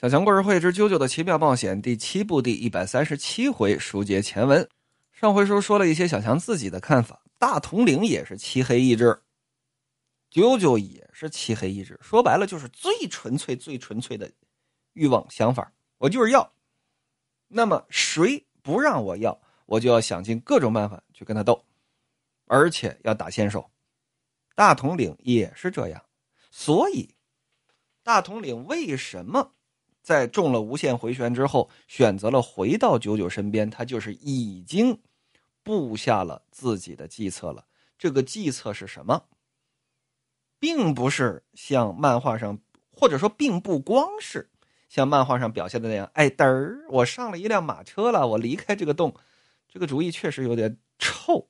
小强故事会之《啾啾的奇妙冒险》第七部第一百三十七回，书接前文。上回书说了一些小强自己的看法，大统领也是漆黑意志，啾啾也是漆黑意志。说白了就是最纯粹、最纯粹的欲望想法，我就是要。那么谁不让我要，我就要想尽各种办法去跟他斗，而且要打先手。大统领也是这样，所以大统领为什么？在中了无限回旋之后，选择了回到九九身边，他就是已经布下了自己的计策了。这个计策是什么？并不是像漫画上，或者说并不光是像漫画上表现的那样。哎，嘚儿，我上了一辆马车了，我离开这个洞。这个主意确实有点臭。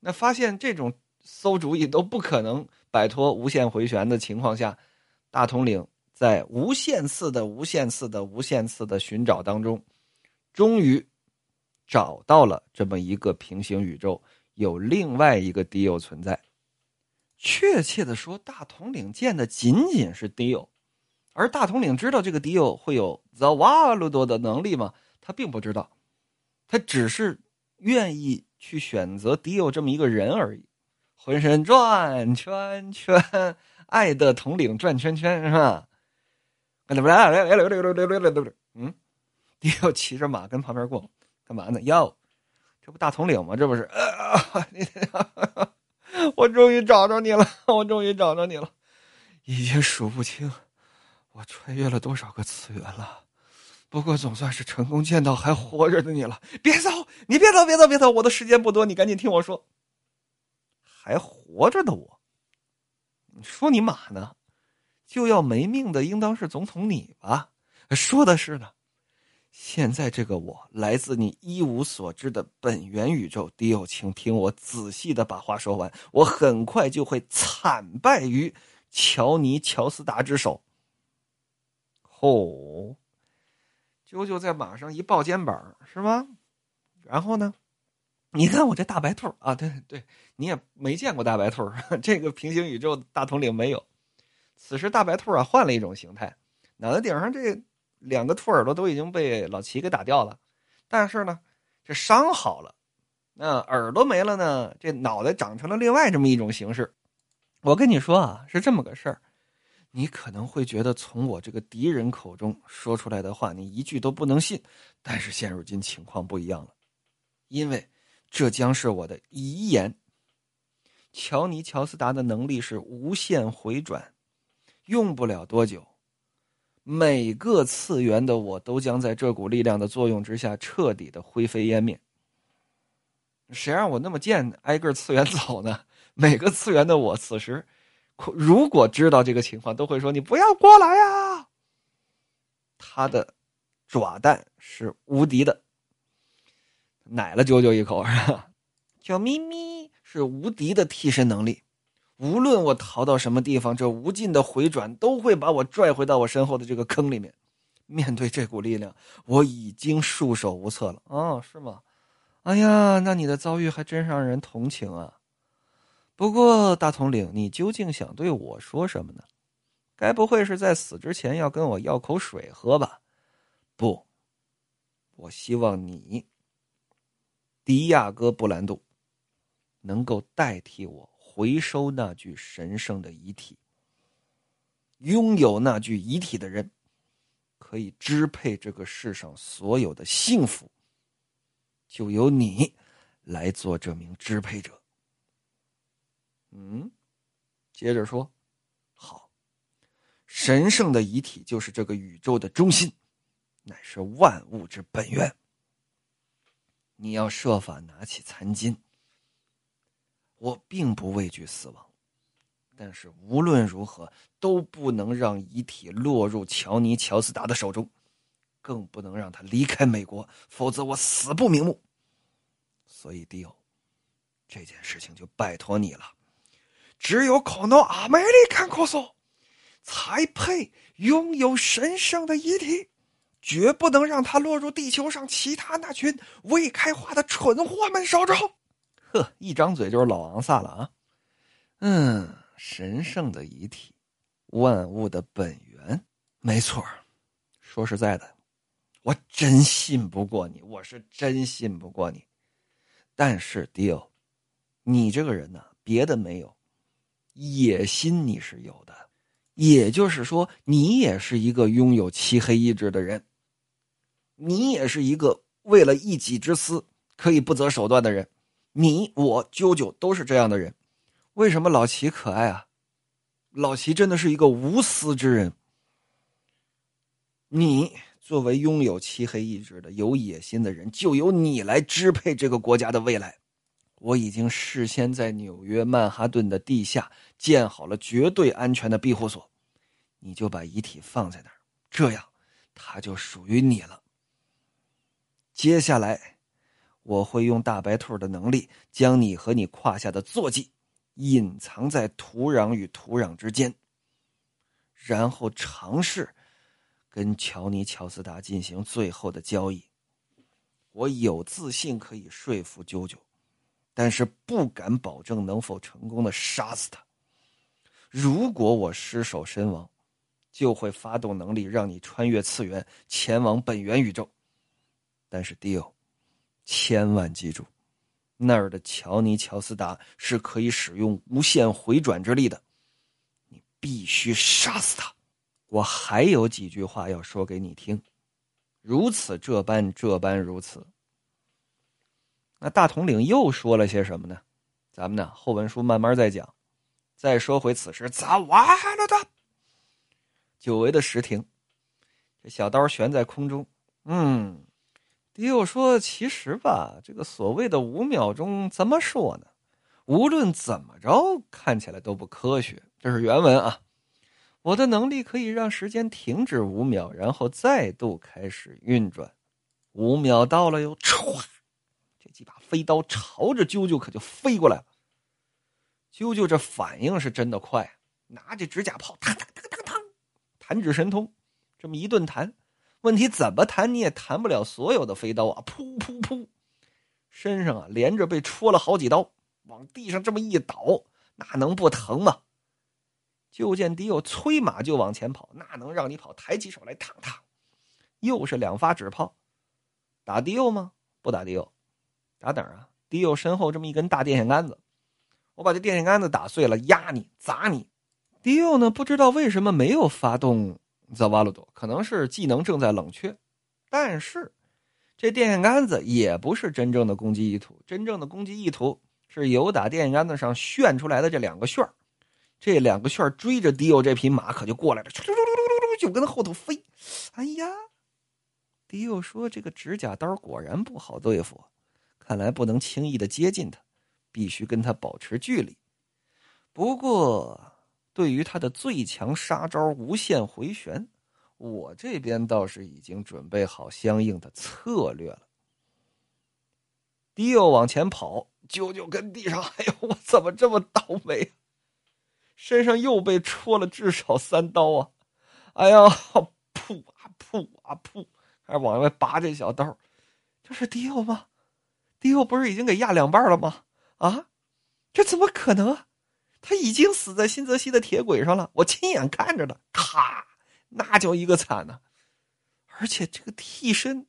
那发现这种馊主意都不可能摆脱无限回旋的情况下，大统领。在无限次的、无限次的、无限次的寻找当中，终于找到了这么一个平行宇宙，有另外一个迪欧存在。确切的说，大统领见的仅仅是迪欧，而大统领知道这个迪欧会有 The 瓦鲁多的能力吗？他并不知道，他只是愿意去选择迪欧这么一个人而已。浑身转圈圈，爱的统领转圈圈，是吧？嗯，迪奥骑着马跟旁边过，干嘛呢？哟，这不大统领吗？这不是？我终于找着你了！我终于找着你了！已经数不清我穿越了多少个次元了，不过总算是成功见到还活着的你了。别走！你别走！别走！别走！我的时间不多，你赶紧听我说。还活着的我，你说你马呢？就要没命的，应当是总统你吧？说的是呢。现在这个我来自你一无所知的本源宇宙，迪欧，请听我仔细的把话说完。我很快就会惨败于乔尼·乔斯达之手。吼！啾啾在马上一抱肩膀，是吗？然后呢？你看我这大白兔啊，对对，你也没见过大白兔，这个平行宇宙大统领没有。此时，大白兔啊换了一种形态，脑袋顶上这两个兔耳朵都已经被老齐给打掉了，但是呢，这伤好了，那耳朵没了呢，这脑袋长成了另外这么一种形式。我跟你说啊，是这么个事儿，你可能会觉得从我这个敌人口中说出来的话，你一句都不能信。但是现如今情况不一样了，因为这将是我的遗言。乔尼·乔斯达的能力是无限回转。用不了多久，每个次元的我都将在这股力量的作用之下彻底的灰飞烟灭。谁让我那么贱，挨个次元走呢？每个次元的我此时，如果知道这个情况，都会说：“你不要过来呀！”他的爪蛋是无敌的，奶了啾啾一口是吧？小咪咪是无敌的替身能力。无论我逃到什么地方，这无尽的回转都会把我拽回到我身后的这个坑里面。面对这股力量，我已经束手无策了。哦，是吗？哎呀，那你的遭遇还真让人同情啊。不过，大统领，你究竟想对我说什么呢？该不会是在死之前要跟我要口水喝吧？不，我希望你，迪亚哥布兰度，能够代替我。回收那具神圣的遗体，拥有那具遗体的人，可以支配这个世上所有的幸福。就由你来做这名支配者。嗯，接着说，好，神圣的遗体就是这个宇宙的中心，乃是万物之本源。你要设法拿起残金。我并不畏惧死亡，但是无论如何都不能让遗体落入乔尼·乔斯达的手中，更不能让他离开美国，否则我死不瞑目。所以，迪欧，这件事情就拜托你了。只有可诺阿梅利坎科索才配拥有神圣的遗体，绝不能让他落入地球上其他那群未开化的蠢货们手中。呵，一张嘴就是老王萨了啊！嗯，神圣的遗体，万物的本源，没错说实在的，我真信不过你，我是真信不过你。但是迪欧，你这个人呢，别的没有，野心你是有的。也就是说，你也是一个拥有漆黑意志的人，你也是一个为了一己之私可以不择手段的人。你我啾啾都是这样的人。为什么老齐可爱啊？老齐真的是一个无私之人。你作为拥有漆黑意志的、有野心的人，就由你来支配这个国家的未来。我已经事先在纽约曼哈顿的地下建好了绝对安全的庇护所，你就把遗体放在那儿，这样它就属于你了。接下来，我会用大白兔的能力将你和你胯下的坐骑隐藏在土壤与土壤之间，然后尝试跟乔尼·乔斯达进行最后的交易。我有自信可以说服啾啾。但是不敢保证能否成功的杀死他。如果我失手身亡，就会发动能力让你穿越次元前往本源宇宙。但是迪欧，千万记住，那儿的乔尼·乔斯达是可以使用无限回转之力的，你必须杀死他。我还有几句话要说给你听，如此这般，这般如此。那大统领又说了些什么呢？咱们呢后文书慢慢再讲。再说回此时，咋完了的？久违的石亭，这小刀悬在空中。嗯，迪欧说：“其实吧，这个所谓的五秒钟，怎么说呢？无论怎么着，看起来都不科学。这是原文啊。我的能力可以让时间停止五秒，然后再度开始运转。五秒到了哟，唰！”几把飞刀朝着啾啾可就飞过来了。啾啾这反应是真的快，拿着指甲炮，嘡嘡嘡嘡嘡，弹指神通，这么一顿弹。问题怎么弹你也弹不了所有的飞刀啊！噗噗噗，身上啊连着被戳了好几刀，往地上这么一倒，那能不疼吗？就见迪欧催马就往前跑，那能让你跑？抬起手来，嘡嘡，又是两发纸炮，打迪欧吗？不打迪欧。打哪儿啊？迪欧身后这么一根大电线杆子，我把这电线杆子打碎了，压你，砸你。迪欧呢？不知道为什么没有发动泽瓦鲁多，可能是技能正在冷却。但是这电线杆子也不是真正的攻击意图，真正的攻击意图是由打电线杆子上旋出来的这两个旋儿这两个旋儿追着迪欧这匹马可就过来了，就跟后头飞。哎呀，迪欧说：“这个指甲刀果然不好对付。”看来不能轻易的接近他，必须跟他保持距离。不过，对于他的最强杀招无限回旋，我这边倒是已经准备好相应的策略了。迪欧往前跑，啾啾跟地上，哎呦，我怎么这么倒霉？身上又被戳了至少三刀啊！哎呀，噗啊噗啊噗，还往外拔这小刀，这是迪欧吗？迪欧不是已经给压两半了吗？啊，这怎么可能啊？他已经死在新泽西的铁轨上了，我亲眼看着的。咔，那叫一个惨呐！而且这个替身，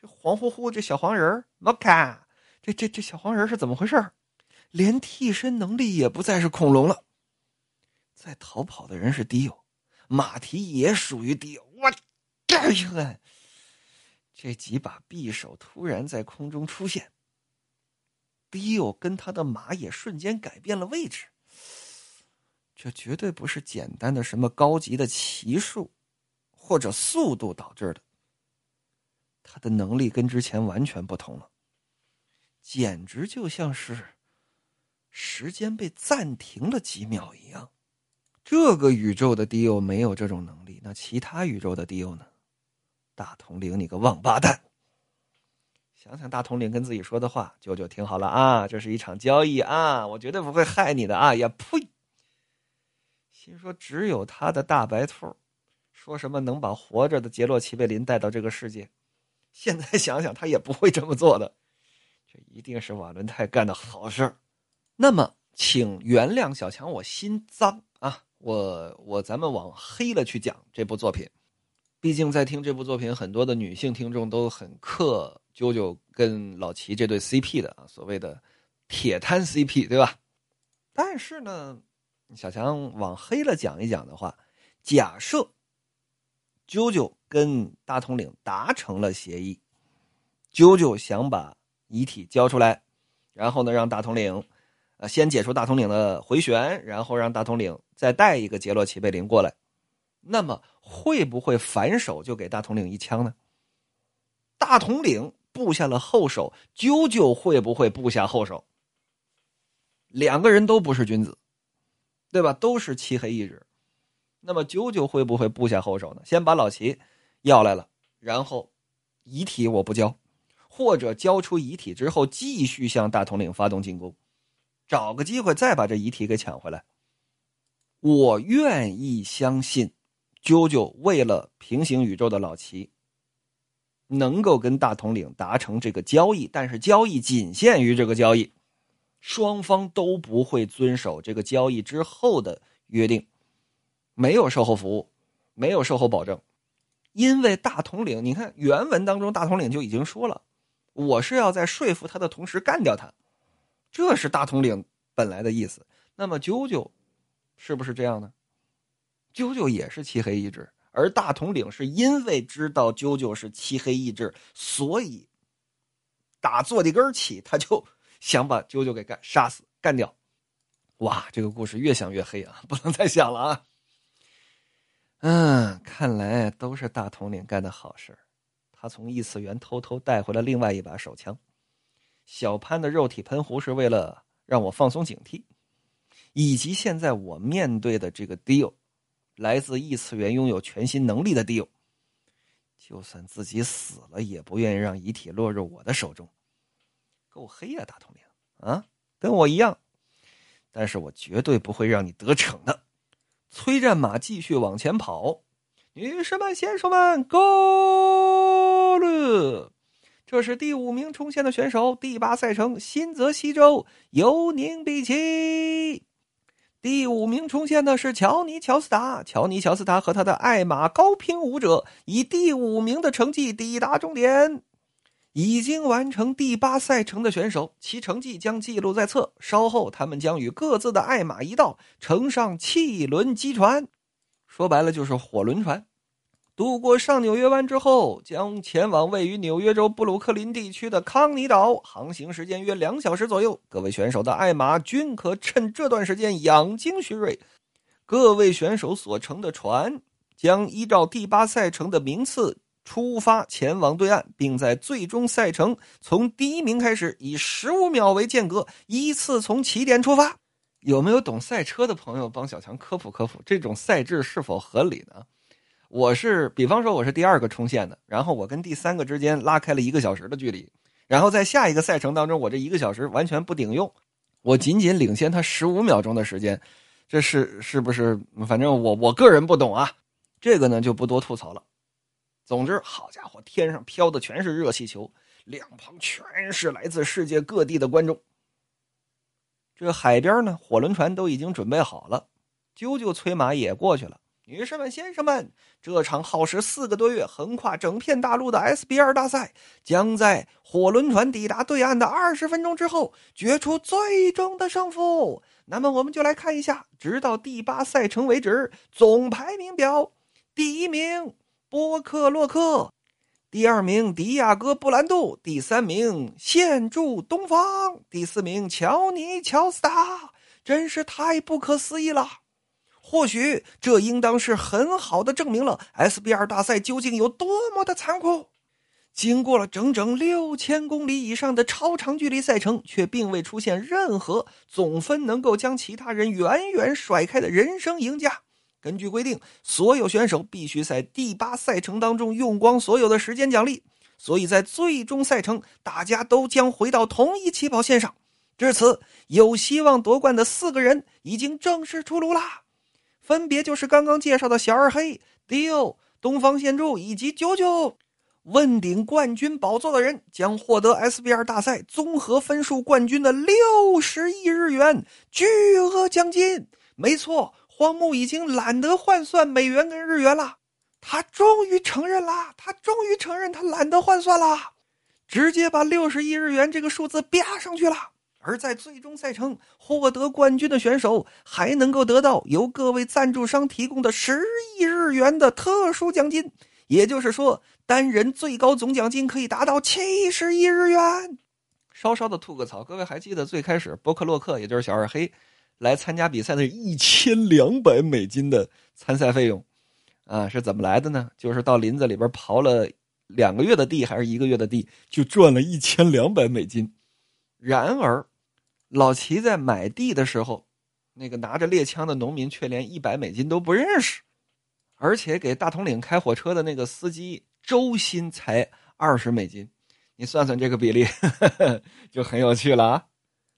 这黄乎乎这小黄人儿，我看这这这小黄人是怎么回事？连替身能力也不再是恐龙了。在逃跑的人是迪欧，马蹄也属于迪欧。我，哎呀！这几把匕首突然在空中出现，迪欧跟他的马也瞬间改变了位置。这绝对不是简单的什么高级的骑术或者速度导致的，他的能力跟之前完全不同了，简直就像是时间被暂停了几秒一样。这个宇宙的迪欧没有这种能力，那其他宇宙的迪欧呢？大统领，你个王八蛋！想想大统领跟自己说的话，舅舅听好了啊，这是一场交易啊，我绝对不会害你的啊！呀呸！心说只有他的大白兔，说什么能把活着的杰洛奇贝林带到这个世界？现在想想，他也不会这么做的。这一定是瓦伦泰干的好事那么，请原谅小强，我心脏啊！我我咱们往黑了去讲这部作品。毕竟在听这部作品，很多的女性听众都很克啾啾跟老齐这对 CP 的啊，所谓的铁摊 CP，对吧？但是呢，小强往黑了讲一讲的话，假设啾啾跟大统领达成了协议，啾啾想把遗体交出来，然后呢，让大统领。呃，先解除大统领的回旋，然后让大统领再带一个杰洛奇贝林过来，那么会不会反手就给大统领一枪呢？大统领布下了后手，啾啾会不会布下后手？两个人都不是君子，对吧？都是漆黑意志，那么啾啾会不会布下后手呢？先把老齐要来了，然后遗体我不交，或者交出遗体之后继续向大统领发动进攻。找个机会再把这遗体给抢回来。我愿意相信，啾啾为了平行宇宙的老齐，能够跟大统领达成这个交易，但是交易仅限于这个交易，双方都不会遵守这个交易之后的约定，没有售后服务，没有售后保证，因为大统领，你看原文当中，大统领就已经说了，我是要在说服他的同时干掉他。这是大统领本来的意思。那么啾啾是不是这样呢？啾啾也是漆黑意志，而大统领是因为知道啾啾是漆黑意志，所以打坐地根起，他就想把啾啾给干杀死干掉。哇，这个故事越想越黑啊，不能再想了啊！嗯，看来都是大统领干的好事他从异次元偷偷带回了另外一把手枪。小潘的肉体喷壶是为了让我放松警惕，以及现在我面对的这个 deal，来自异次元拥有全新能力的 deal，就算自己死了也不愿意让遗体落入我的手中，够黑呀，大统领啊，跟我一样，但是我绝对不会让你得逞的。催战马继续往前跑，女士们、先生们，Go！这是第五名冲线的选手，第八赛程新泽西州尤宁比奇。第五名冲线的是乔尼乔斯达，乔尼乔斯达和他的爱马高平舞者以第五名的成绩抵达终点。已经完成第八赛程的选手，其成绩将记录在册。稍后他们将与各自的爱马一道乘上汽轮机船，说白了就是火轮船。渡过上纽约湾之后，将前往位于纽约州布鲁克林地区的康尼岛，航行时间约两小时左右。各位选手的爱马均可趁这段时间养精蓄锐。各位选手所乘的船将依照第八赛程的名次出发前往对岸，并在最终赛程从第一名开始，以十五秒为间隔，依次从起点出发。有没有懂赛车的朋友帮小强科普科普，这种赛制是否合理呢？我是，比方说我是第二个冲线的，然后我跟第三个之间拉开了一个小时的距离，然后在下一个赛程当中，我这一个小时完全不顶用，我仅仅领先他十五秒钟的时间，这是是不是？反正我我个人不懂啊，这个呢就不多吐槽了。总之，好家伙，天上飘的全是热气球，两旁全是来自世界各地的观众。这海边呢，火轮船都已经准备好了，啾啾催马也过去了。女士们、先生们，这场耗时四个多月、横跨整片大陆的 SBR 大赛，将在火轮船抵达对岸的二十分钟之后决出最终的胜负。那么，我们就来看一下，直到第八赛程为止，总排名表：第一名波克洛克，第二名迪亚哥布兰度，第三名现住东方，第四名乔尼乔斯达。真是太不可思议了！或许这应当是很好的证明了 SBR 大赛究竟有多么的残酷。经过了整整六千公里以上的超长距离赛程，却并未出现任何总分能够将其他人远远甩开的人生赢家。根据规定，所有选手必须在第八赛程当中用光所有的时间奖励，所以在最终赛程，大家都将回到同一起跑线上。至此，有希望夺冠的四个人已经正式出炉啦。分别就是刚刚介绍的小二黑、迪欧、东方现柱以及九九。问鼎冠军宝座的人将获得 SBR 大赛综合分数冠军的六十亿日元巨额奖金。没错，荒木已经懒得换算美元跟日元了。他终于承认了，他终于承认他懒得换算了，直接把六十亿日元这个数字啪上去了。而在最终赛程获得冠军的选手，还能够得到由各位赞助商提供的十亿日元的特殊奖金，也就是说，单人最高总奖金可以达到七十亿日元。稍稍的吐个槽，各位还记得最开始波克洛克，也就是小二黑，来参加比赛的一千两百美金的参赛费用，啊，是怎么来的呢？就是到林子里边刨了两个月的地，还是一个月的地，就赚了一千两百美金。然而，老齐在买地的时候，那个拿着猎枪的农民却连一百美金都不认识，而且给大统领开火车的那个司机周薪才二十美金。你算算这个比例，就很有趣了啊！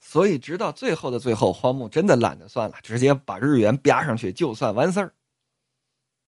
所以直到最后的最后，荒木真的懒得算了，直接把日元啪上去就算完事儿。